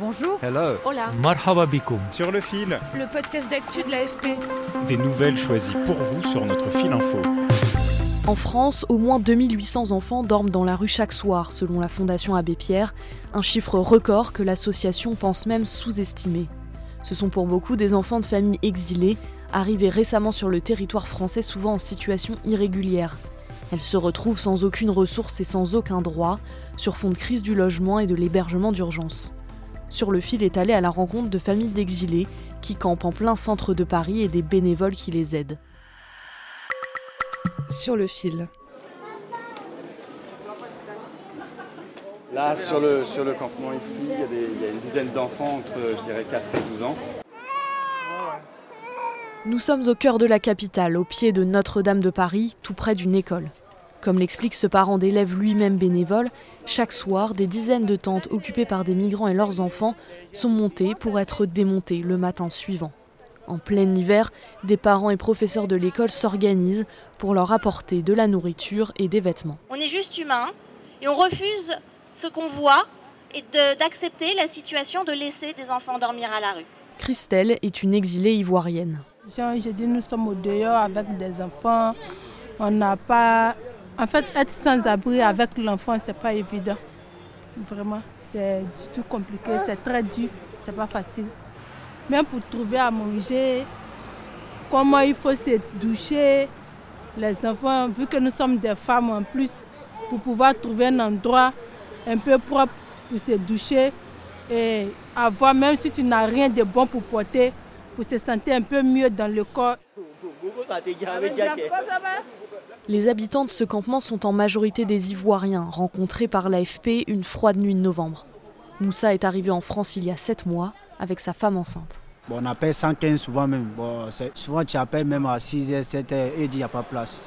Bonjour. Hello. Hola. Marhaba bikoum. Sur le fil, Le podcast d'actu de l'AFP. des nouvelles choisies pour vous sur notre fil info. En France, au moins 2800 enfants dorment dans la rue chaque soir, selon la Fondation Abbé Pierre, un chiffre record que l'association pense même sous-estimer. Ce sont pour beaucoup des enfants de familles exilées, arrivés récemment sur le territoire français, souvent en situation irrégulière. Elles se retrouvent sans aucune ressource et sans aucun droit, sur fond de crise du logement et de l'hébergement d'urgence. Sur le fil est allé à la rencontre de familles d'exilés qui campent en plein centre de Paris et des bénévoles qui les aident. Sur le fil. Là, sur le, sur le campement ici, il y, a des- il y a une dizaine d'enfants entre, je dirais, 4 et 12 ans. Nous sommes au cœur de la capitale, au pied de Notre-Dame de Paris, tout près d'une école. Comme l'explique ce parent d'élèves lui-même bénévole, chaque soir, des dizaines de tentes occupées par des migrants et leurs enfants sont montées pour être démontées le matin suivant. En plein hiver, des parents et professeurs de l'école s'organisent pour leur apporter de la nourriture et des vêtements. On est juste humain et on refuse ce qu'on voit et d'accepter la situation de laisser des enfants dormir à la rue. Christelle est une exilée ivoirienne. J'ai dit, nous sommes au dehors avec des enfants. On n'a pas. En fait, être sans abri avec l'enfant, c'est pas évident. Vraiment, c'est du tout compliqué, c'est très dur, c'est pas facile. Même pour trouver à manger, comment il faut se doucher, les enfants, vu que nous sommes des femmes en plus, pour pouvoir trouver un endroit un peu propre pour se doucher et avoir, même si tu n'as rien de bon pour porter, pour se sentir un peu mieux dans le corps. Les habitants de ce campement sont en majorité des Ivoiriens, rencontrés par l'AFP une froide nuit de novembre. Moussa est arrivé en France il y a sept mois avec sa femme enceinte. Bon, on appelle 115 souvent même. Bon, souvent tu appelles même à 6h, 7h et il n'y a pas de place.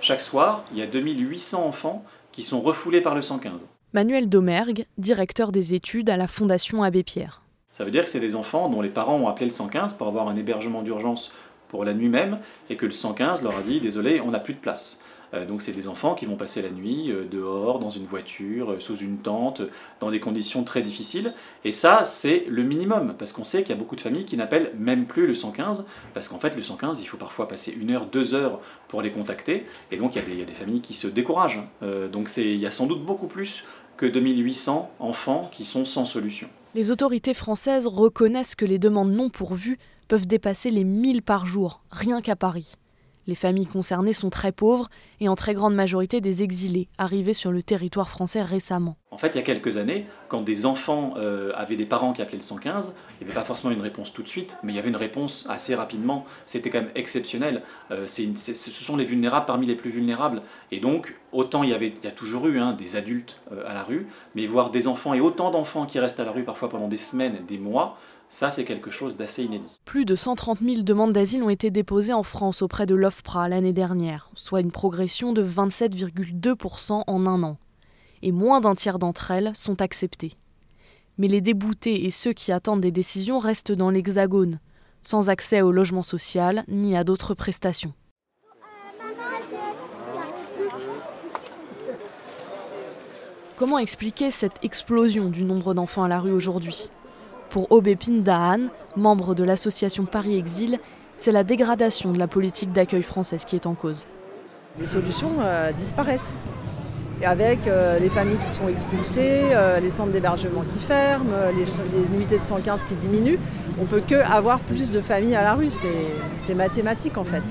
Chaque soir, il y a 2800 enfants qui sont refoulés par le 115. Manuel Domergue, directeur des études à la Fondation Abbé Pierre. Ça veut dire que c'est des enfants dont les parents ont appelé le 115 pour avoir un hébergement d'urgence pour la nuit même et que le 115 leur a dit désolé, on n'a plus de place. Euh, donc c'est des enfants qui vont passer la nuit euh, dehors, dans une voiture, euh, sous une tente, dans des conditions très difficiles. Et ça, c'est le minimum, parce qu'on sait qu'il y a beaucoup de familles qui n'appellent même plus le 115, parce qu'en fait le 115, il faut parfois passer une heure, deux heures pour les contacter, et donc il y a des, il y familles qui se découragent. Donc il y a sans doute beaucoup plus que 2800 enfants qui sont sans solution. Les autorités françaises reconnaissent que les demandes non pourvues peuvent dépasser les 1000 par jour, rien qu'à Paris. Les familles concernées sont très pauvres et en très grande majorité des exilés, arrivés sur le territoire français récemment. En fait, il y a quelques années, quand des enfants euh, avaient des parents qui appelaient le 115, il n'y avait pas forcément une réponse tout de suite, mais il y avait une réponse assez rapidement. C'était quand même exceptionnel. Euh, ce sont les vulnérables parmi les plus vulnérables. Et donc, autant il y, avait, a toujours eu hein, des adultes euh, à la rue, mais voir des enfants et autant d'enfants qui restent à la rue parfois pendant des semaines, des mois, ça c'est quelque chose d'assez inédit. Plus de 130 000 demandes d'asile ont été déposées en France auprès de l'OFPRA l'année dernière, soit une progression de 27,2% en un an. Et moins d'un tiers d'entre elles sont acceptées. Mais les déboutés et ceux qui attendent des décisions restent dans l'Hexagone, sans accès au logement social ni à d'autres prestations. Comment expliquer cette explosion du nombre d'enfants à la rue aujourd'hui? Pour Obépine Dahan, membre de l'association Paris Exil, c'est la dégradation de la politique d'accueil française qui est en cause. Les solutions euh, disparaissent. Et avec euh, les familles qui sont expulsées, euh, les centres d'hébergement qui ferment, les, les nuitées de 115 qui diminuent, on peut que avoir plus de familles à la rue. C'est c'est mathématique en fait.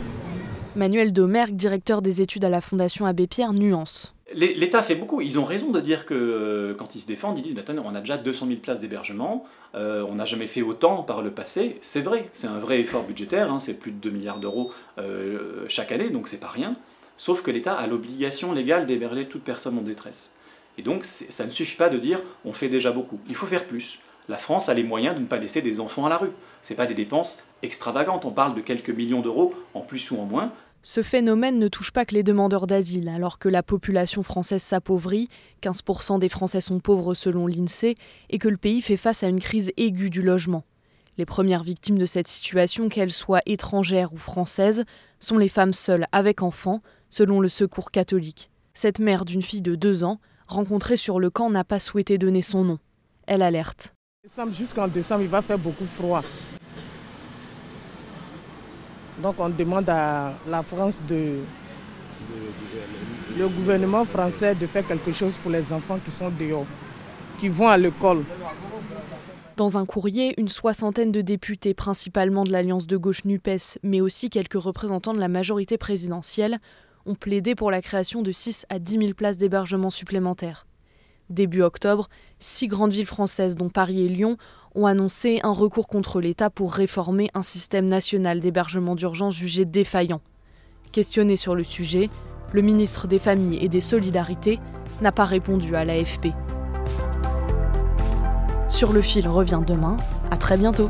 Manuel Domergue, directeur des études à la Fondation Abbé Pierre, nuance. L'État fait beaucoup. Ils ont raison de dire que euh, quand ils se défendent, ils disent attendez, on a déjà 200 000 places d'hébergement, euh, on n'a jamais fait autant par le passé. C'est vrai, c'est un vrai effort budgétaire, hein, c'est plus de 2 milliards d'euros euh, chaque année, donc c'est pas rien. sauf que l'État a l'obligation légale d'héberger toute personne en détresse. Et donc ça ne suffit pas de dire on fait déjà beaucoup, il faut faire plus. La France a les moyens de ne pas laisser des enfants à la rue. Ce pas des dépenses extravagantes, on parle de quelques millions d'euros en plus ou en moins, ce phénomène ne touche pas que les demandeurs d'asile, alors que la population française s'appauvrit, 15% des Français sont pauvres selon l'INSEE, et que le pays fait face à une crise aiguë du logement. Les premières victimes de cette situation, qu'elles soient étrangères ou françaises, sont les femmes seules avec enfants, selon le Secours catholique. Cette mère d'une fille de deux ans, rencontrée sur le camp, n'a pas souhaité donner son nom. Elle alerte. Jusqu'en décembre, il va faire beaucoup froid. Donc on demande à la France de le gouvernement français de faire quelque chose pour les enfants qui sont dehors, qui vont à l'école. Dans un courrier, une soixantaine de députés, principalement de l'Alliance de gauche NUPES, mais aussi quelques représentants de la majorité présidentielle, ont plaidé pour la création de 6 à 10 000 places d'hébergement supplémentaires. Début octobre, six grandes villes françaises, dont Paris et Lyon, ont annoncé un recours contre l'État pour réformer un système national d'hébergement d'urgence jugé défaillant. Questionné sur le sujet, le ministre des Familles et des Solidarités n'a pas répondu à l'AFP. Sur le fil revient demain. À très bientôt.